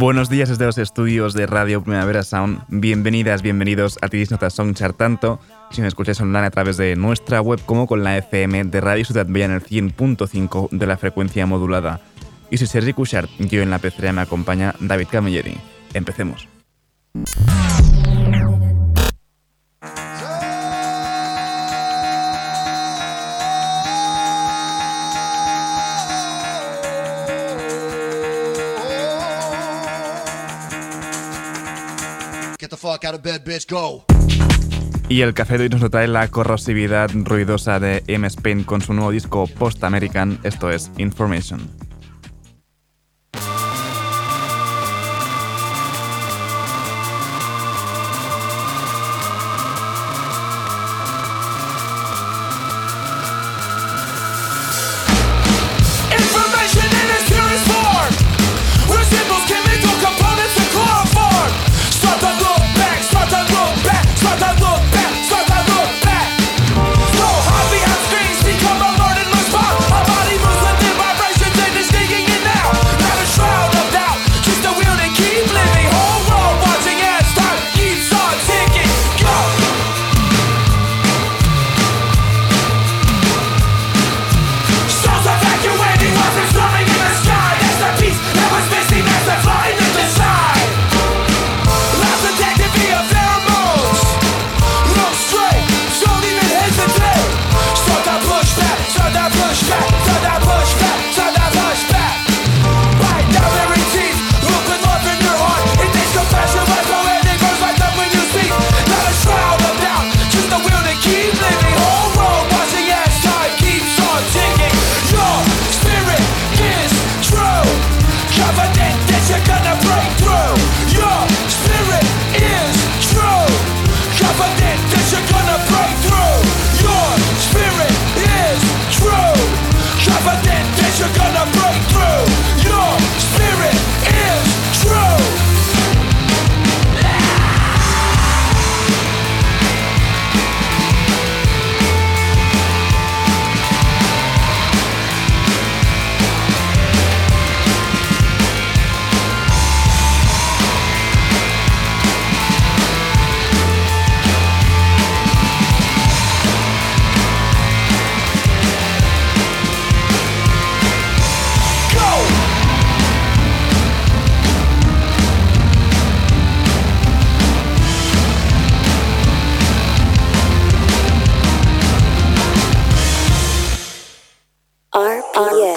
Buenos días desde los estudios de Radio Primavera Sound. Bienvenidas, bienvenidos a Tidis Notas Songchart tanto si me escucháis online a través de nuestra web como con la FM de Radio Ciudad Bella en el 100.5 de la frecuencia modulada. Y si Sergi Cushart, yo en la pecera me acompaña David Camilleri. Empecemos. Y el café de hoy nos trae la corrosividad ruidosa de M. Spain con su nuevo disco Post American, esto es Information.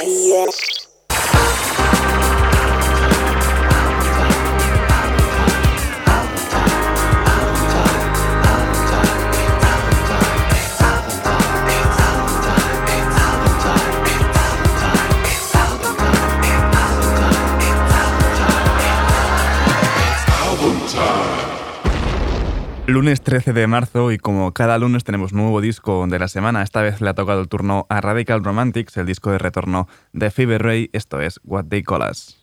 Yes. Lunes 13 de marzo y como cada lunes tenemos nuevo disco de la semana, esta vez le ha tocado el turno a Radical Romantics, el disco de retorno de Fever Ray, esto es What They Call Us.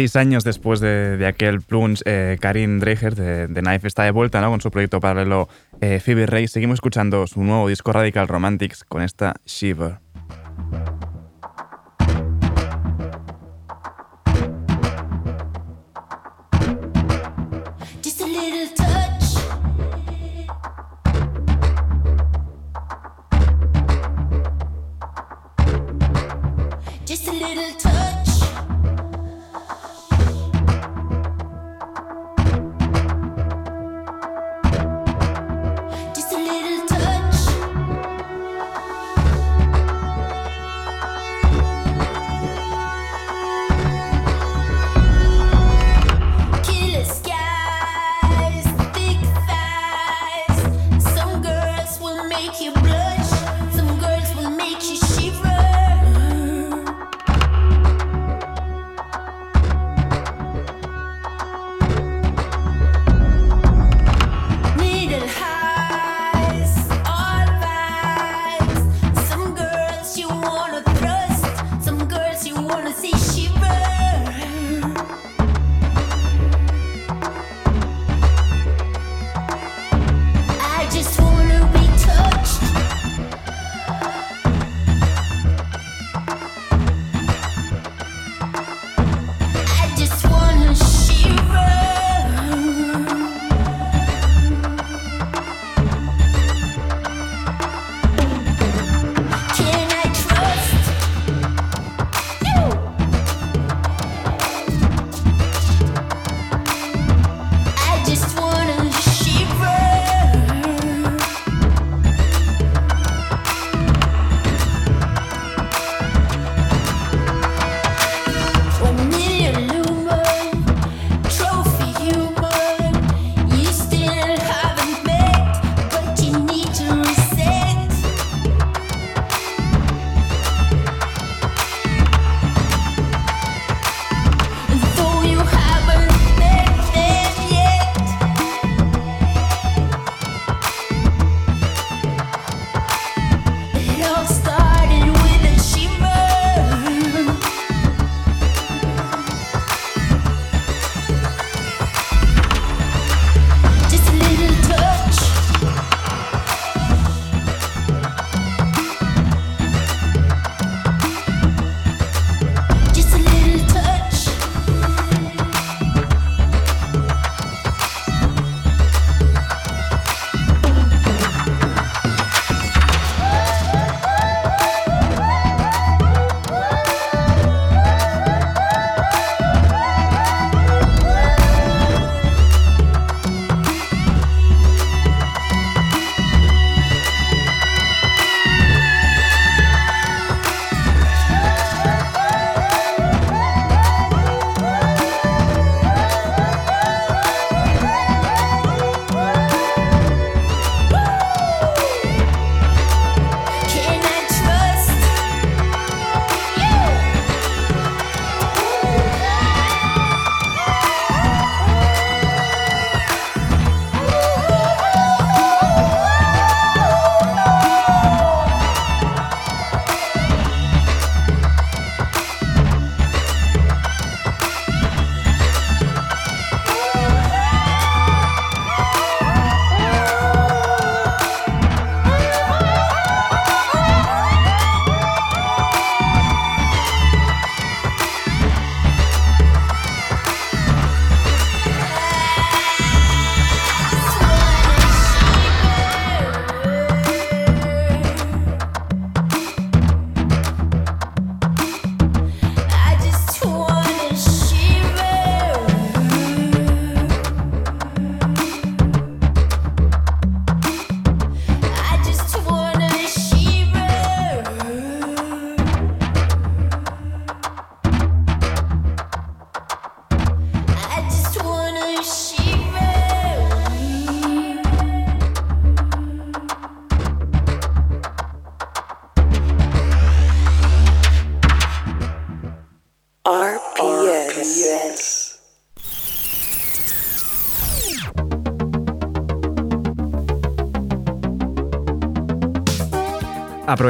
Seis años después de, aquel plunge, eh, Karin Dreher de, de, Knife está de vuelta ¿no? con su proyecto paralelo eh, Phoebe Ray. Seguimos escuchando su nuevo disco Radical Romantics con esta Shiver.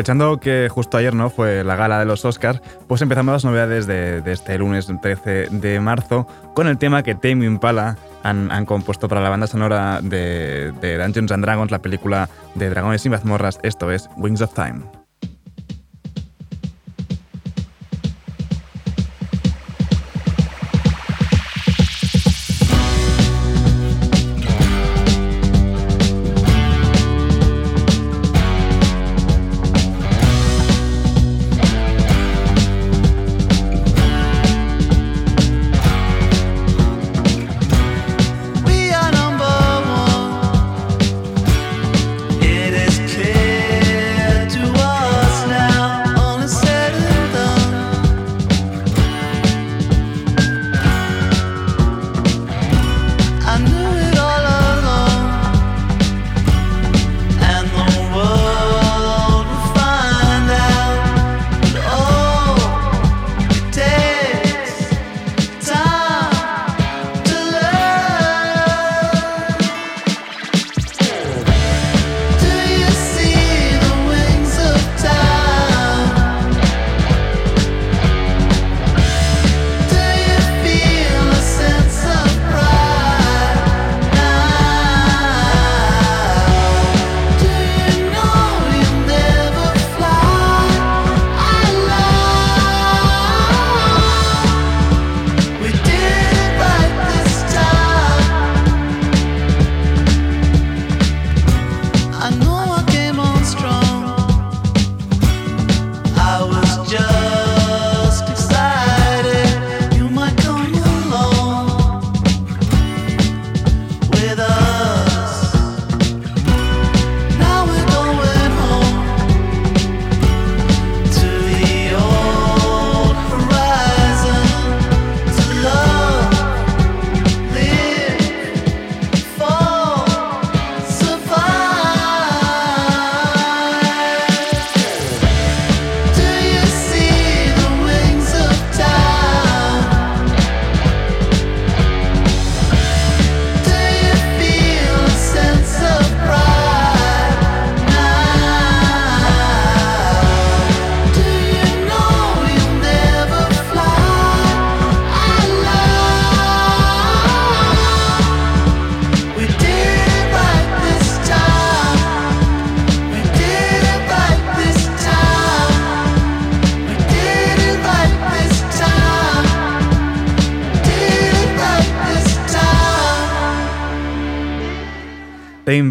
Aprovechando que justo ayer no fue la gala de los Oscars, pues empezamos las novedades de, este lunes 13 de marzo con el tema que Tame Impala han, compuesto para la banda sonora de, de Dungeons and Dragons, la película de Dragones y mazmorras. Esto es Wings of Time.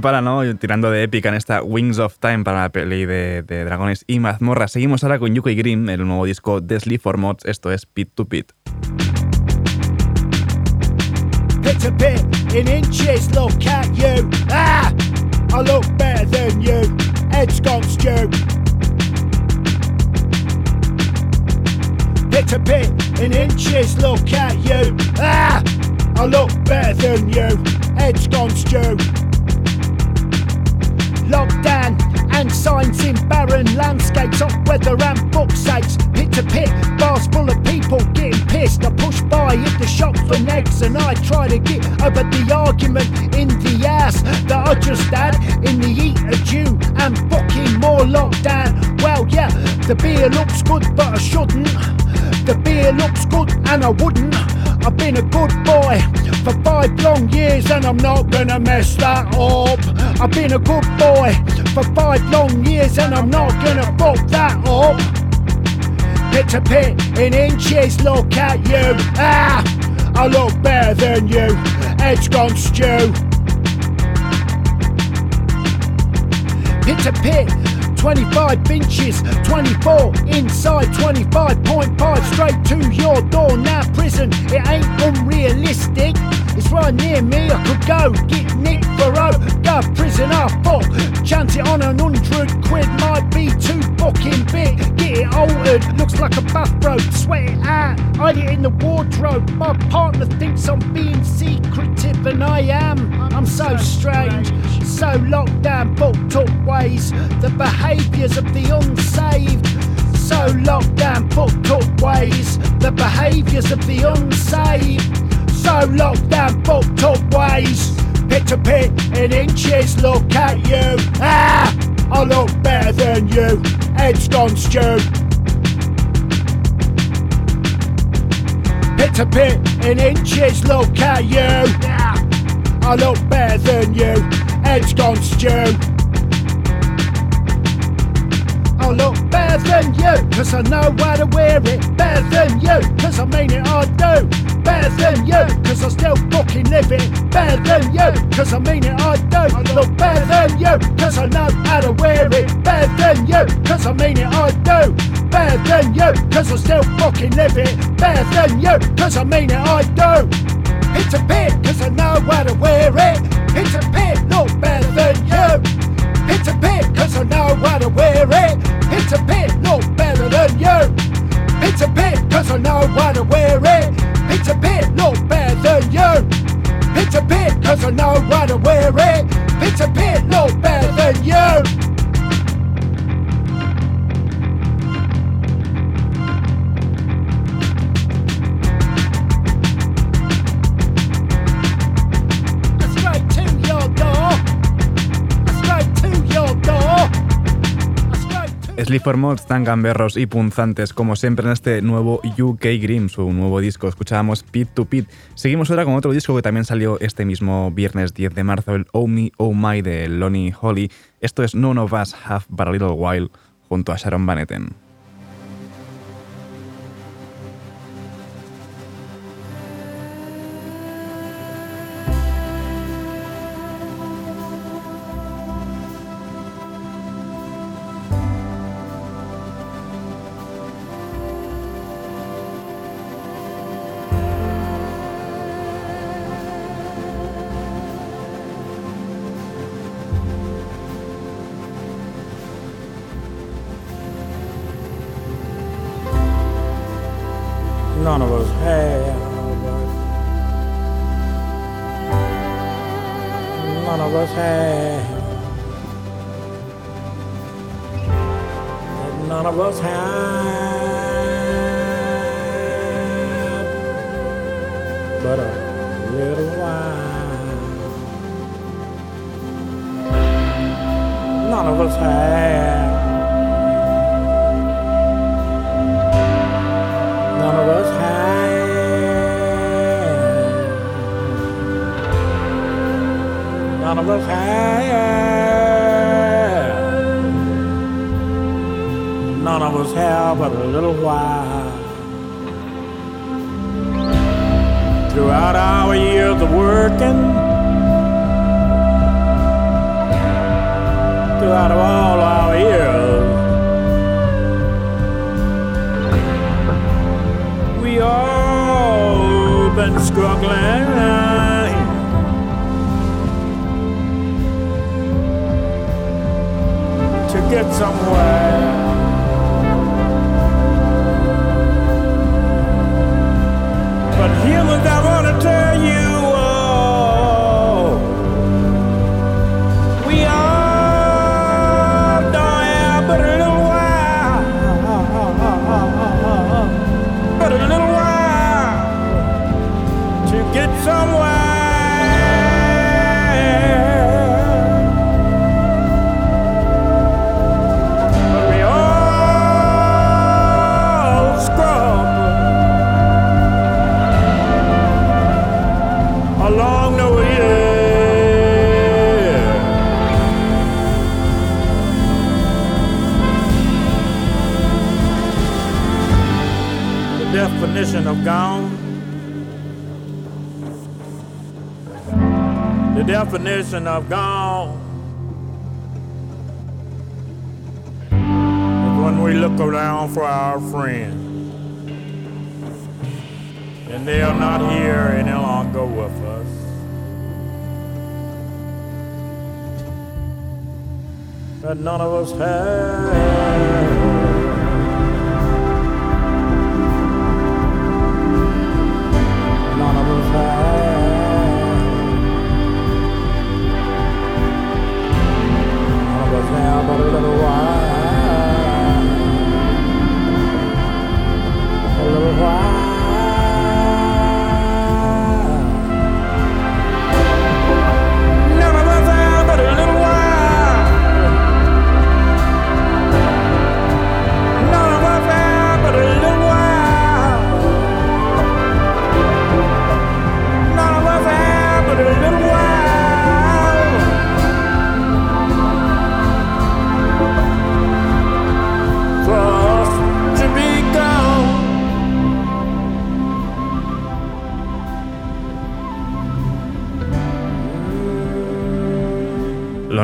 Para ¿no? Tirando de épica en esta Wings of Time para la peli de, dragones y mazmorras. Seguimos ahora con Yuko y Green, el nuevo disco de Sleep for Mods. Esto es Pit to Pit. Pit to pit, in inches, look at you. Ah! I look better than you. Head's gone stew. Pit to pit, in inches, look at you. Ah! I look better than you. Head's gone stew. Lockdown and signs in barren landscapes, hot weather and book sites. Pit to pit, bars full of people getting pissed. I push by, hit the shop for next, and I try to get over the argument in the ass that I just had in the heat of June and fucking more lockdown. Well, yeah, the beer looks good, but I shouldn't. The beer looks good, and I wouldn't. I've been a good boy for five long years and I'm not gonna mess that up. I've been a good boy for five long years and I'm not gonna fuck that up. Pit to pit in inches, look at you. Ah, I look better than you. Edge gone stew. Pit to pit 25 inches, 24 inside, 25.5 straight to your door. Now, prison, it ain't unrealistic. It's right near me, I could go get Nick Burrow, go prisoner, fuck. Chance it on an hundred quid might be too fucking big. Get it altered, looks like a bathrobe, sweat it out, hide it in the wardrobe. My partner thinks I'm being secretive, and I am. I'm so strange, so locked down, booked up ways. The behaviours of the unsaved. So locked down, up ways, the behaviours of the unsaved. So locked down, up ways. Pit to pit in inches, look at you. Ah! I look better than you. Head's gone stew. Hit a bit in inches, look at you. I look better than you. Head's gone stew. I look better than you, cause I know how to wear it. Better than you, cause I mean it, I do. Better than you, cause I still fucking live it. Better than you, cause I mean it, I do. I look better than you, cause I know how to wear it. Better than you, cause I mean it, I do. Better than you, cause I still fucking live it. Better than you, cause I mean it, I do. It's a bit, cause I know how to wear it. It's a bit, look better than you. It's a bit, cause I know how to wear it. It's a bit, look better than you. It's a bit, cause I know how to wear it. It's a bit, look better than you. It's a bit, cause I know how to wear it. It's a bit, look better than you. Sleep Mods tan gamberros y punzantes como siempre en este nuevo UK Grim, su nuevo disco. Escuchábamos Pit to Pit. Seguimos ahora con otro disco que también salió este mismo viernes 10 de marzo, el Oh Me Oh My de Lonnie Holly. Esto es None of Us Have But a Little While junto a Sharon Van Etten. None of us have. None of us have. But a little while. None of us have. None of us have. None of us have but a little while. Throughout our years of working, throughout all our years. we all been struggling get somewhere. But humans, I want to tell you, definition of gone. The definition of gone when we look around for our friends and they are not here any longer with us. But none of us have.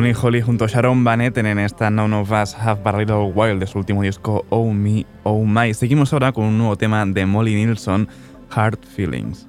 Lonnie Holly junto a Sharon Van Etten en esta None of Us Have a Little Wild de su último disco Oh Me, Oh My. Seguimos ahora con un nuevo tema de Molly Nilsson, Hard Feelings.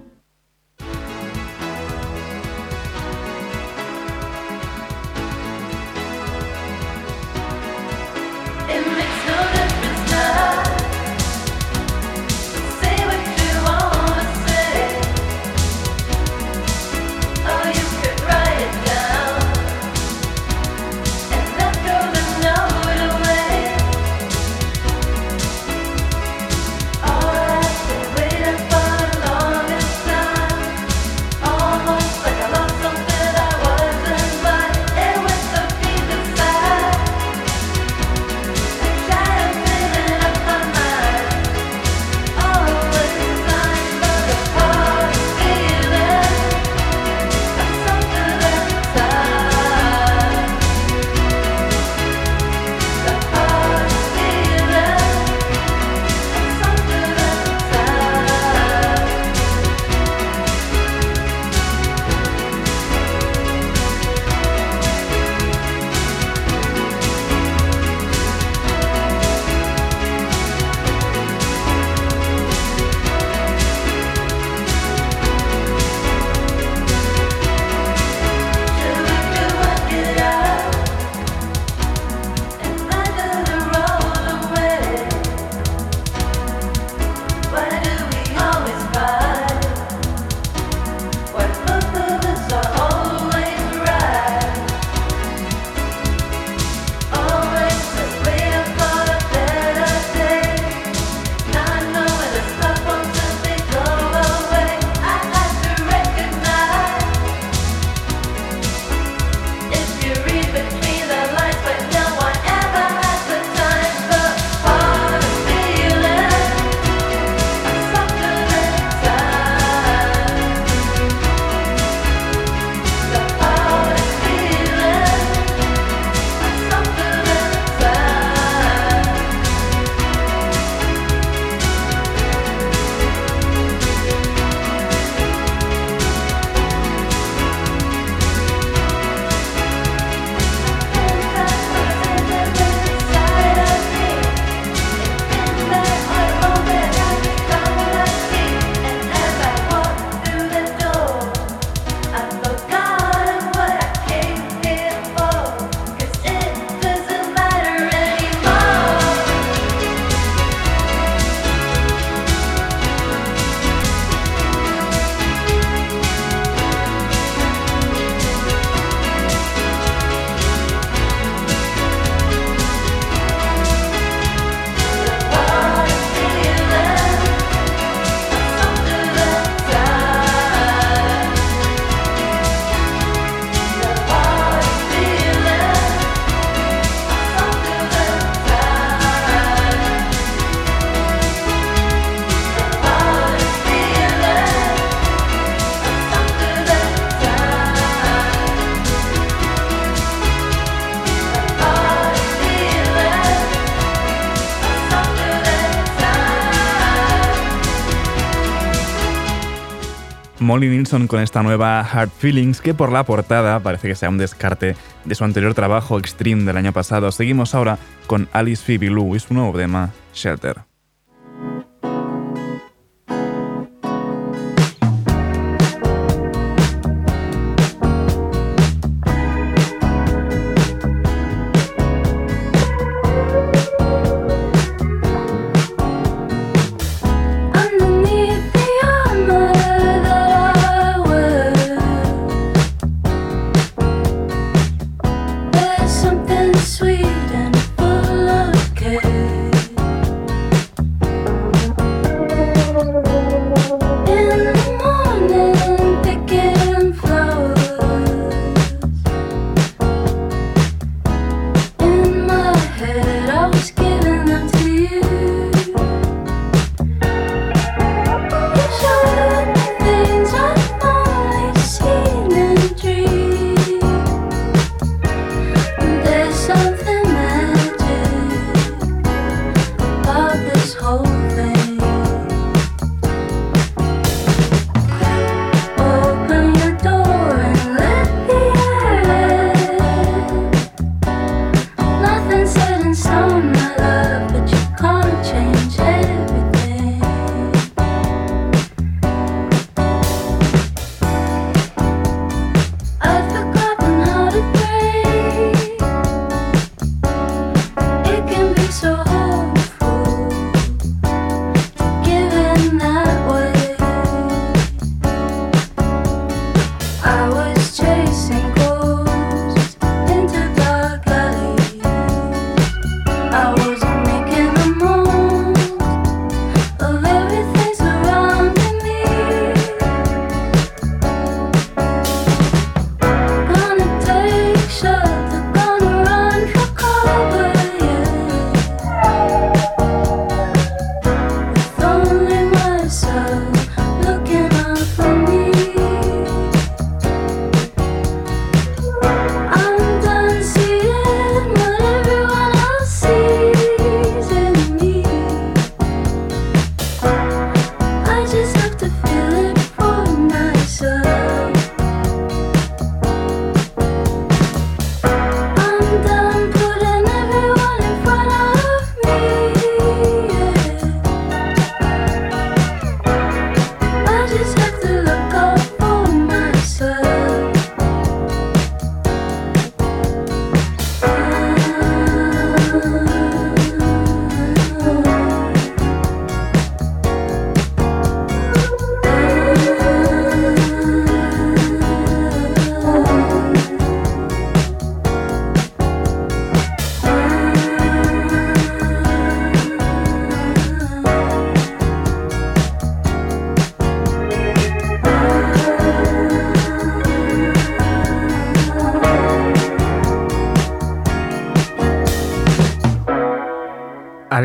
Molly Nilsson con esta nueva Hard Feelings que por la portada parece que sea un descarte de su anterior trabajo Extreme del año pasado. Seguimos ahora con Alice Phoebe Lou y su nuevo tema Shelter.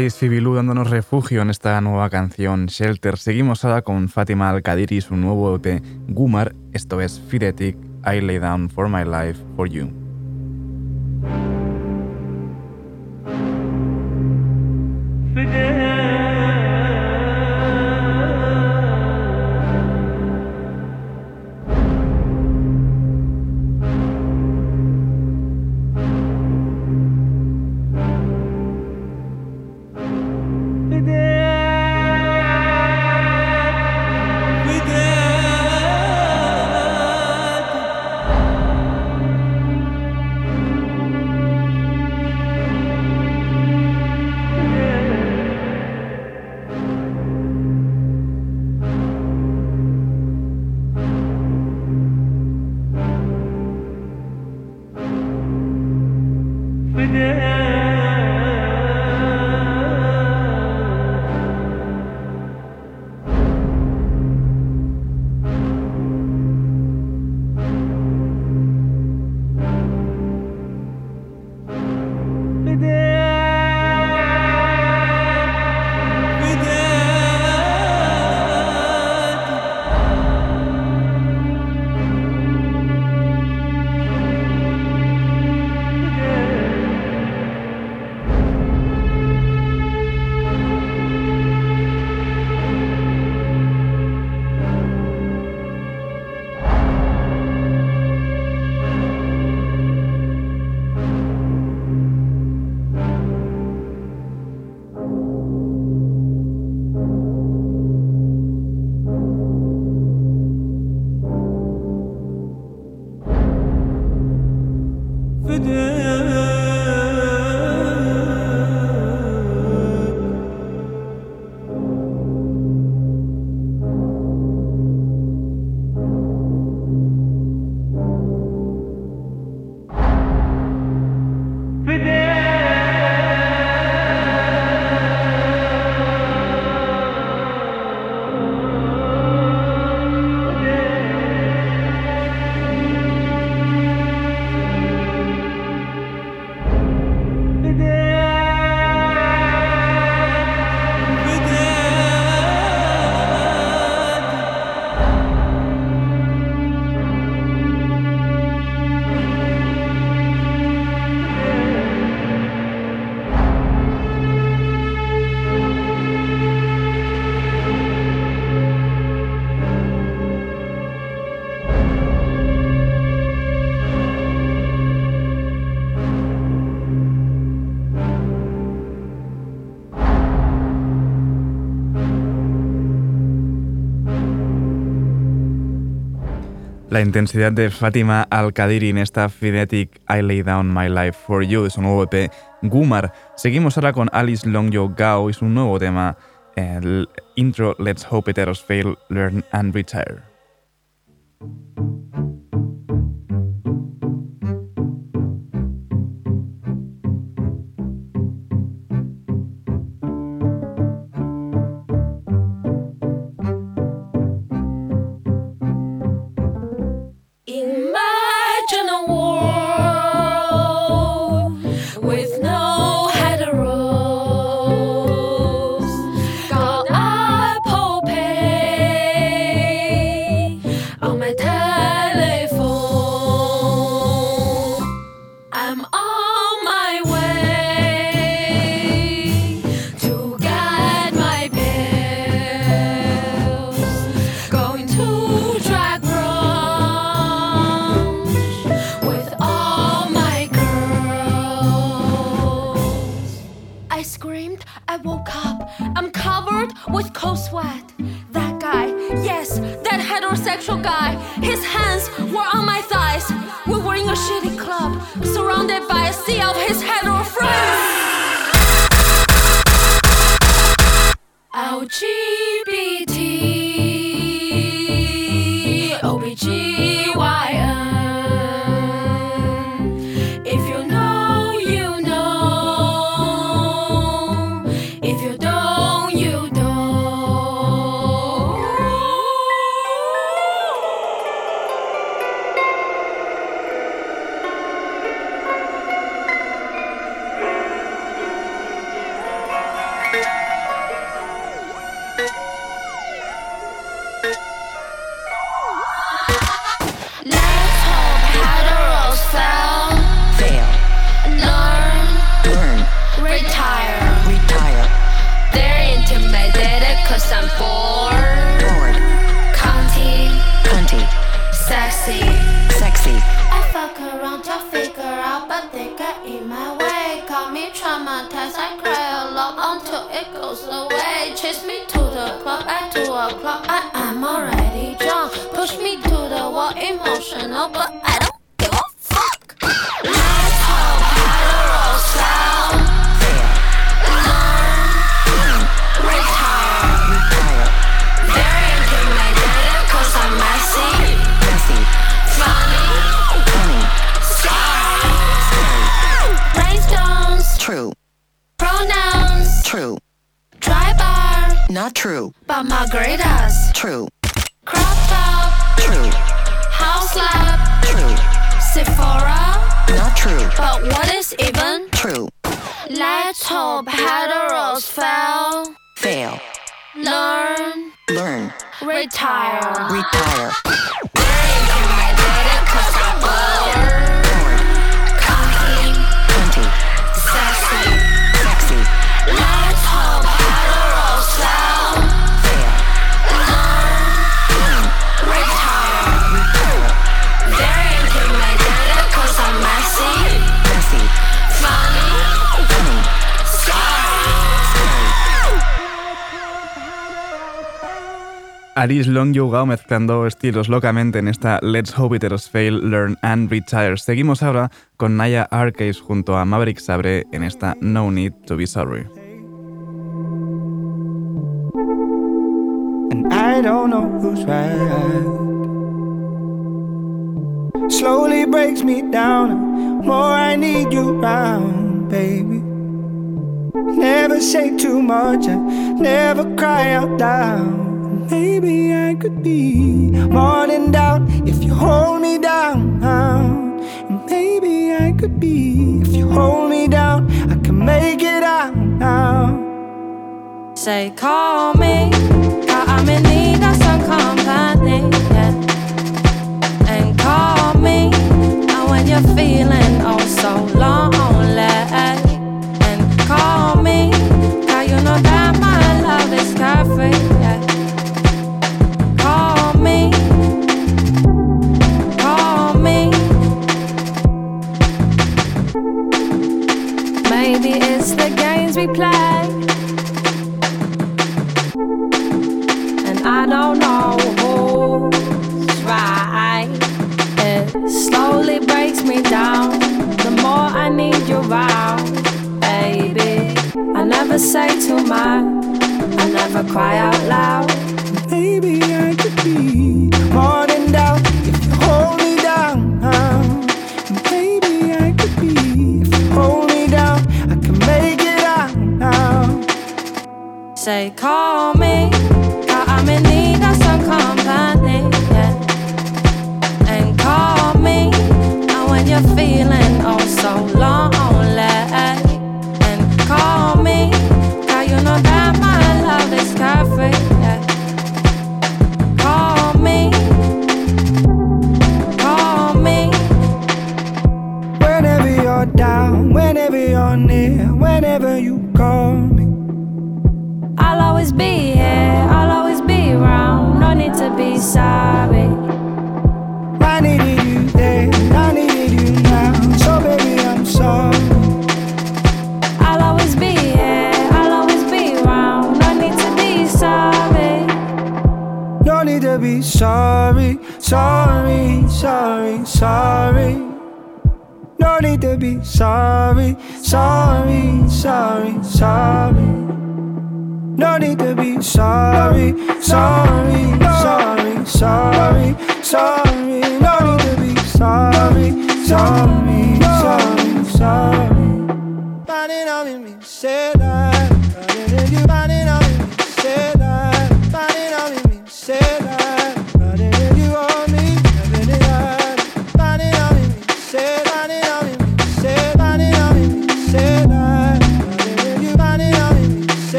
Alice Fibilú dándonos refugio en esta nueva canción Shelter. Seguimos ahora con Fátima Al-Qadiri y su nuevo EP Gumar. Esto es Fidetic, I Lay Down for My Life for You. La intensidad de Fátima Al-Qadiri en esta Fidetic I Lay Down My Life for You de su nuevo EP Gumar. Seguimos ahora con Alice Longyo Gao y su nuevo tema, el intro Let's Hope It Fail, Learn and Retire. Alice Long Gao mezclando estilos locamente en esta Let's Hope It Fail, Learn and Retire. Seguimos ahora con Naya Arcase junto a Maverick Sabre en esta No Need to Be Sorry. And I don't know who's right. Slowly breaks me down. More I need you around, baby. Never say too much. Never cry out loud. Maybe I could be more than down if you hold me down. And maybe I could be if you hold me down. I can make it out now. Say, call me, I'm in need of some company. Yeah. And call me when you're feeling oh so lonely. We play. And I don't know who's right. It slowly breaks me down, the more I need you around, baby. I never say too much, I never cry out loud. Maybe I could be more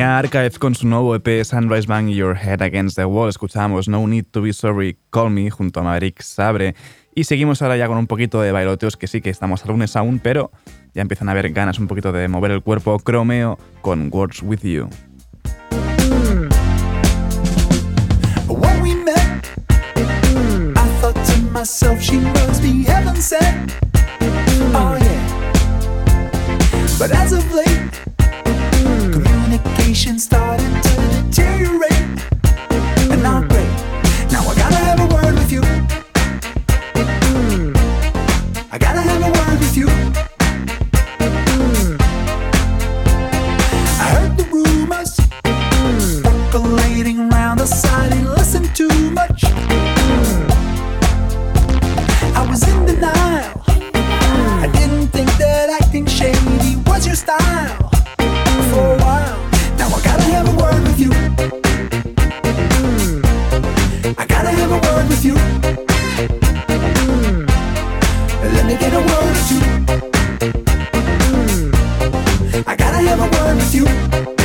Archive con su nuevo EP Sunrise Bang Your Head Against the Wall. Escuchamos No Need to Be Sorry, Call Me junto a Maverick Sabre. Y seguimos ahora ya con un poquito de bailoteos, que sí que estamos a lunes aún, pero ya empiezan a haber ganas un poquito de mover el cuerpo. Cromeo con Words With You. Oh of late, communication started to deteriorate, and not great. Now I gotta have a word with you. Hmm. I gotta have a word with you. Hmm. I heard the rumors percolating round the side and listened too much. Hmm. I was in denial. I didn't think that acting shady was your style with you. Let me get a word with you. I gotta have a word with you.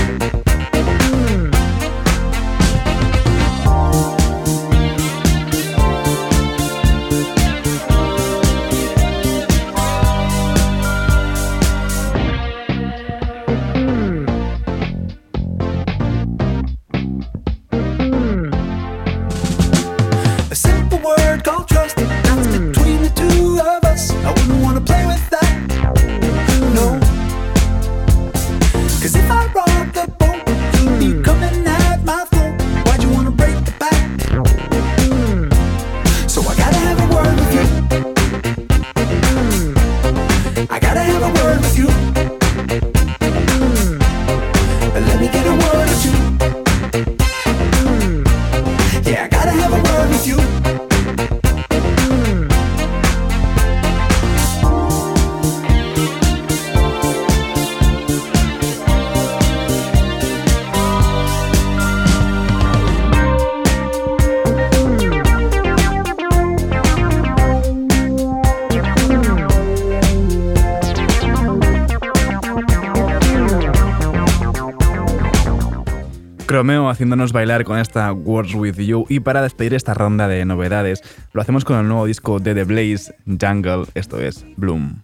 Haciéndonos bailar con esta Words With You y para despedir esta ronda de novedades lo hacemos con el nuevo disco de The Blaze, Jungle, esto es Bloom.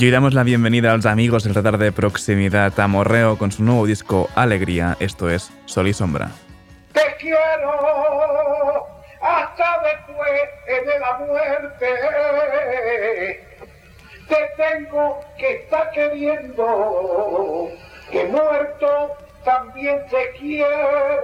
Y hoy damos la bienvenida a los amigos del radar de proximidad a Morreo con su nuevo disco Alegría, esto es Sol y Sombra. Te quiero hasta después de la muerte. Te tengo que estar queriendo, que muerto también te quiere.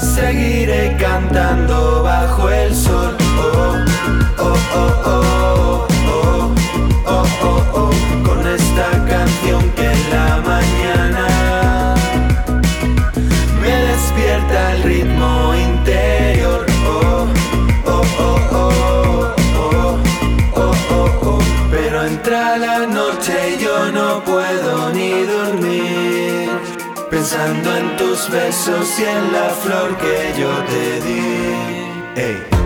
Seguiré cantando bajo el sol. Oh, oh, oh, oh, oh, oh, oh, oh, con pensando en tus besos y en la flor que yo te di. Ey.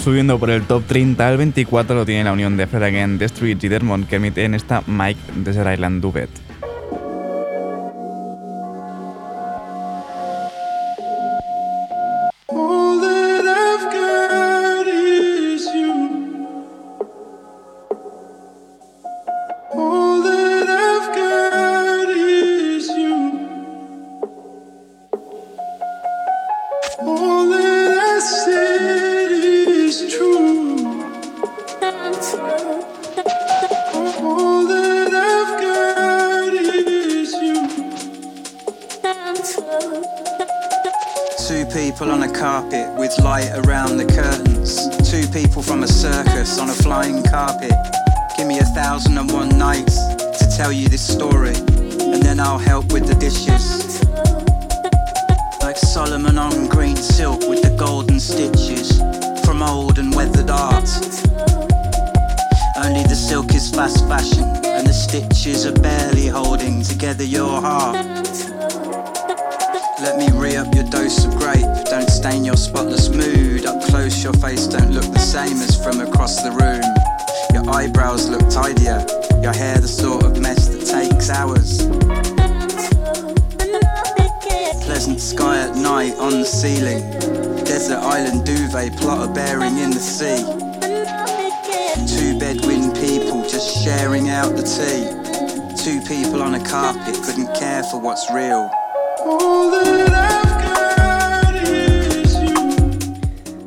subiendo por el top 30 al 24 lo tiene la unión de Fred Again, The Streets y Dermont que emiten esta Mike Desert Island Duvet.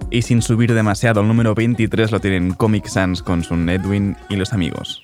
Y sin subir demasiado al número 23 lo tienen Comic Sans con su Edwin y los amigos.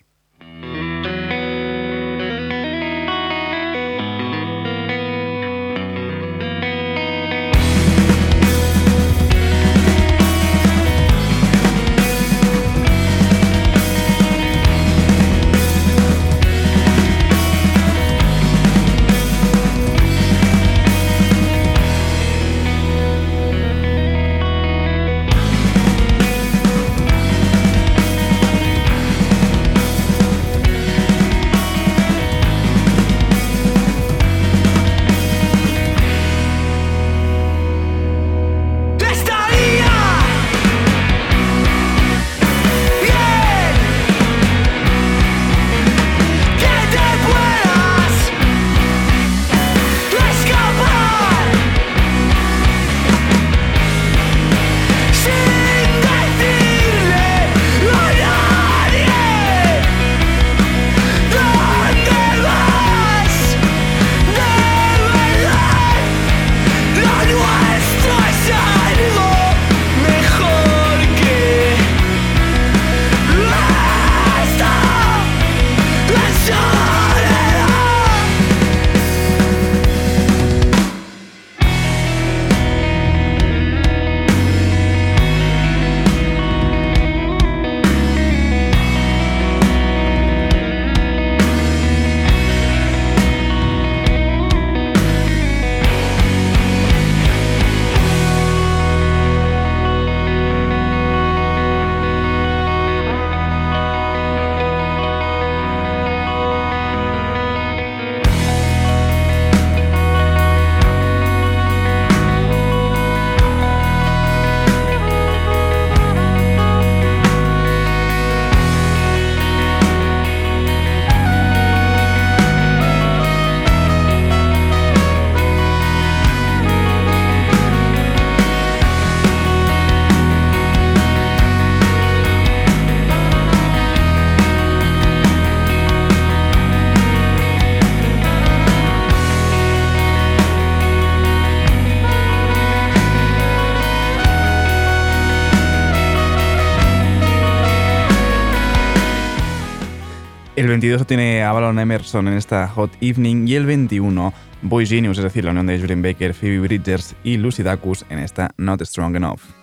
El 22 tiene a Balon Emerson en esta Hot Evening y el 21 Boy Genius, es decir, la unión de Julian Baker, Phoebe Bridgers y Lucy Dacus en esta Not Strong Enough.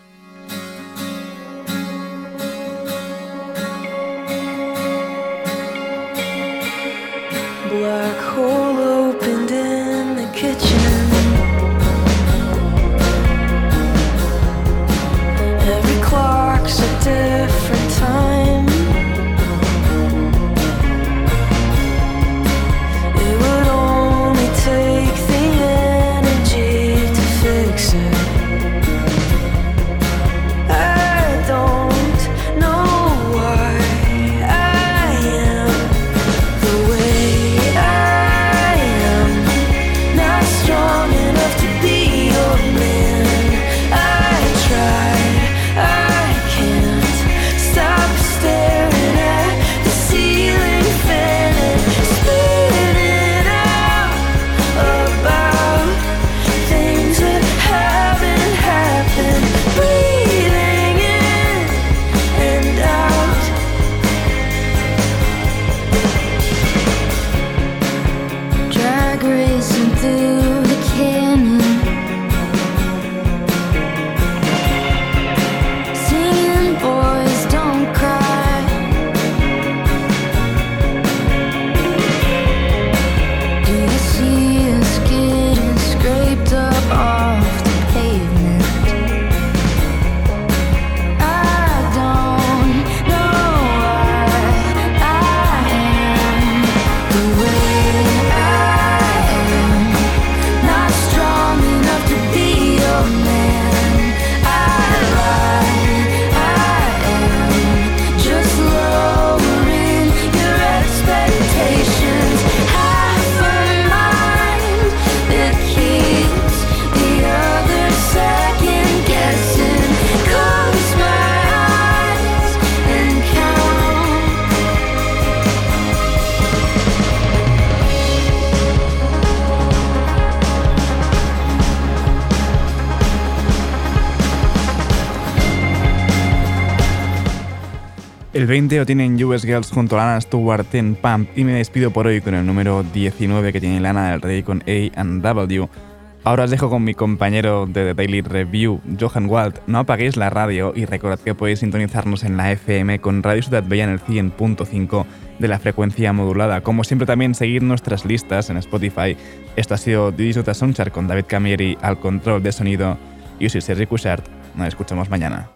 2020 lo tienen US Girls junto a Lana Stewart en Pump y me despido por hoy con el número 19 que tiene Lana del Rey con A&W. Ahora os dejo con mi compañero de The Daily Review, Johan Wald. No apaguéis la radio y recordad que podéis sintonizarnos en la FM con Radio Ciudad Bella en el 100.5 de la frecuencia modulada. Como siempre también seguir nuestras listas en Spotify. Esto ha sido Digital Soundchart con David Camieri al control de sonido. Yo soy Sergi Cushart. Nos escuchamos mañana.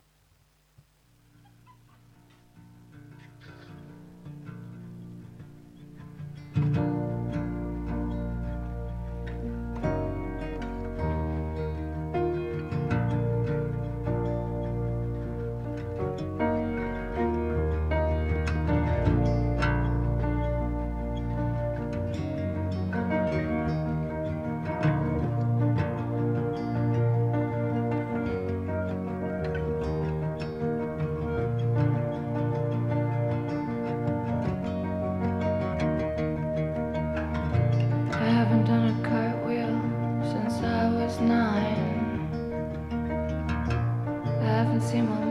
maximum.